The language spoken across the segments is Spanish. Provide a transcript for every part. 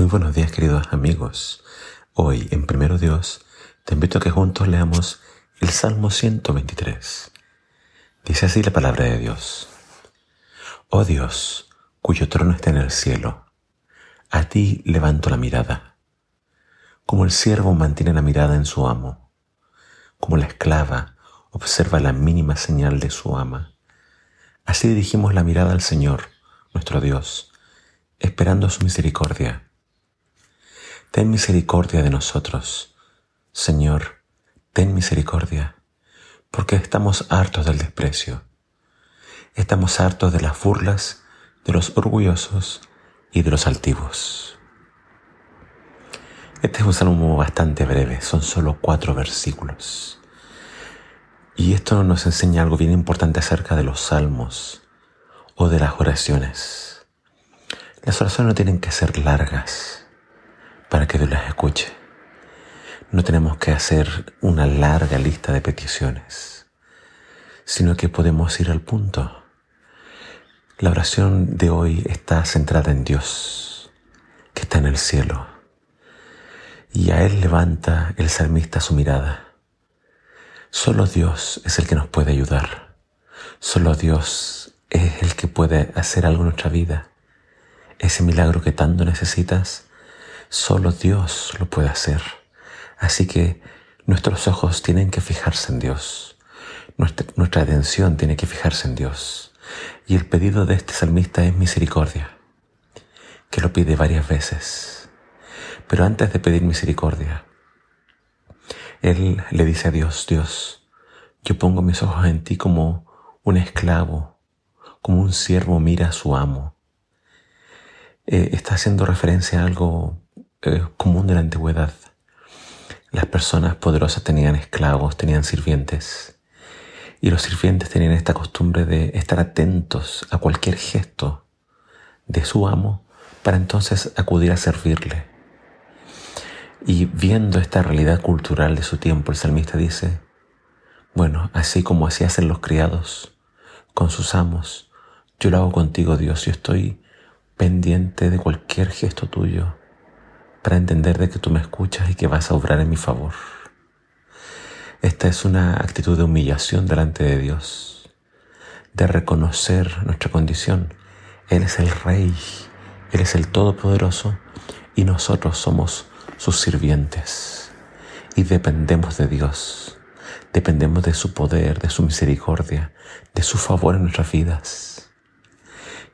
Muy buenos días queridos amigos. Hoy en Primero Dios te invito a que juntos leamos el Salmo 123. Dice así la palabra de Dios. Oh Dios, cuyo trono está en el cielo, a ti levanto la mirada. Como el siervo mantiene la mirada en su amo, como la esclava observa la mínima señal de su ama, así dirigimos la mirada al Señor, nuestro Dios, esperando su misericordia ten misericordia de nosotros. Señor, ten misericordia, porque estamos hartos del desprecio. Estamos hartos de las burlas de los orgullosos y de los altivos. Este es un salmo bastante breve, son solo cuatro versículos. Y esto nos enseña algo bien importante acerca de los salmos o de las oraciones. Las oraciones no tienen que ser largas para que Dios las escuche. No tenemos que hacer una larga lista de peticiones, sino que podemos ir al punto. La oración de hoy está centrada en Dios, que está en el cielo, y a Él levanta el salmista su mirada. Solo Dios es el que nos puede ayudar. Solo Dios es el que puede hacer algo en nuestra vida. Ese milagro que tanto necesitas, Solo Dios lo puede hacer. Así que nuestros ojos tienen que fijarse en Dios. Nuestra, atención tiene que fijarse en Dios. Y el pedido de este salmista es misericordia, que lo pide varias veces. Pero antes de pedir misericordia, él le dice a Dios, Dios, yo pongo mis ojos en ti como un esclavo, como un siervo mira a su amo. Eh, está haciendo referencia a algo eh, común de la antigüedad. Las personas poderosas tenían esclavos, tenían sirvientes. Y los sirvientes tenían esta costumbre de estar atentos a cualquier gesto de su amo para entonces acudir a servirle. Y viendo esta realidad cultural de su tiempo, el salmista dice, bueno, así como así hacen los criados con sus amos, yo lo hago contigo, Dios, yo estoy pendiente de cualquier gesto tuyo para entender de que tú me escuchas y que vas a obrar en mi favor. Esta es una actitud de humillación delante de Dios, de reconocer nuestra condición. Él es el Rey, Él es el Todopoderoso y nosotros somos sus sirvientes y dependemos de Dios. Dependemos de su poder, de su misericordia, de su favor en nuestras vidas.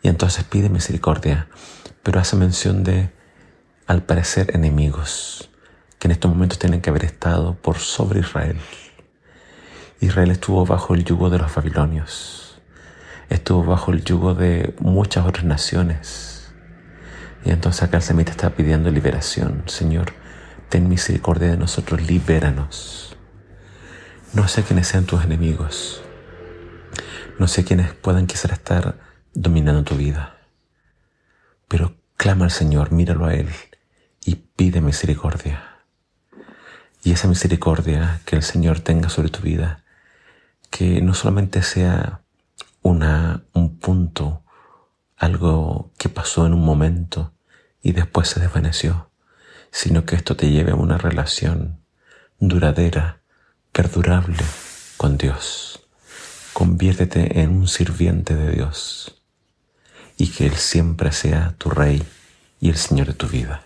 Y entonces pide misericordia, pero hace mención de al parecer enemigos que en estos momentos tienen que haber estado por sobre Israel. Israel estuvo bajo el yugo de los babilonios, estuvo bajo el yugo de muchas otras naciones. Y entonces acá el semita está pidiendo liberación. Señor, ten misericordia de nosotros, libéranos. No sé quiénes sean tus enemigos. No sé quiénes puedan quizás estar dominando tu vida. Pero clama al Señor, míralo a Él y pide misericordia. Y esa misericordia que el Señor tenga sobre tu vida, que no solamente sea una, un punto, algo que pasó en un momento y después se desvaneció, sino que esto te lleve a una relación duradera, perdurable con Dios. Conviértete en un sirviente de Dios y que Él siempre sea tu Rey y el Señor de tu vida.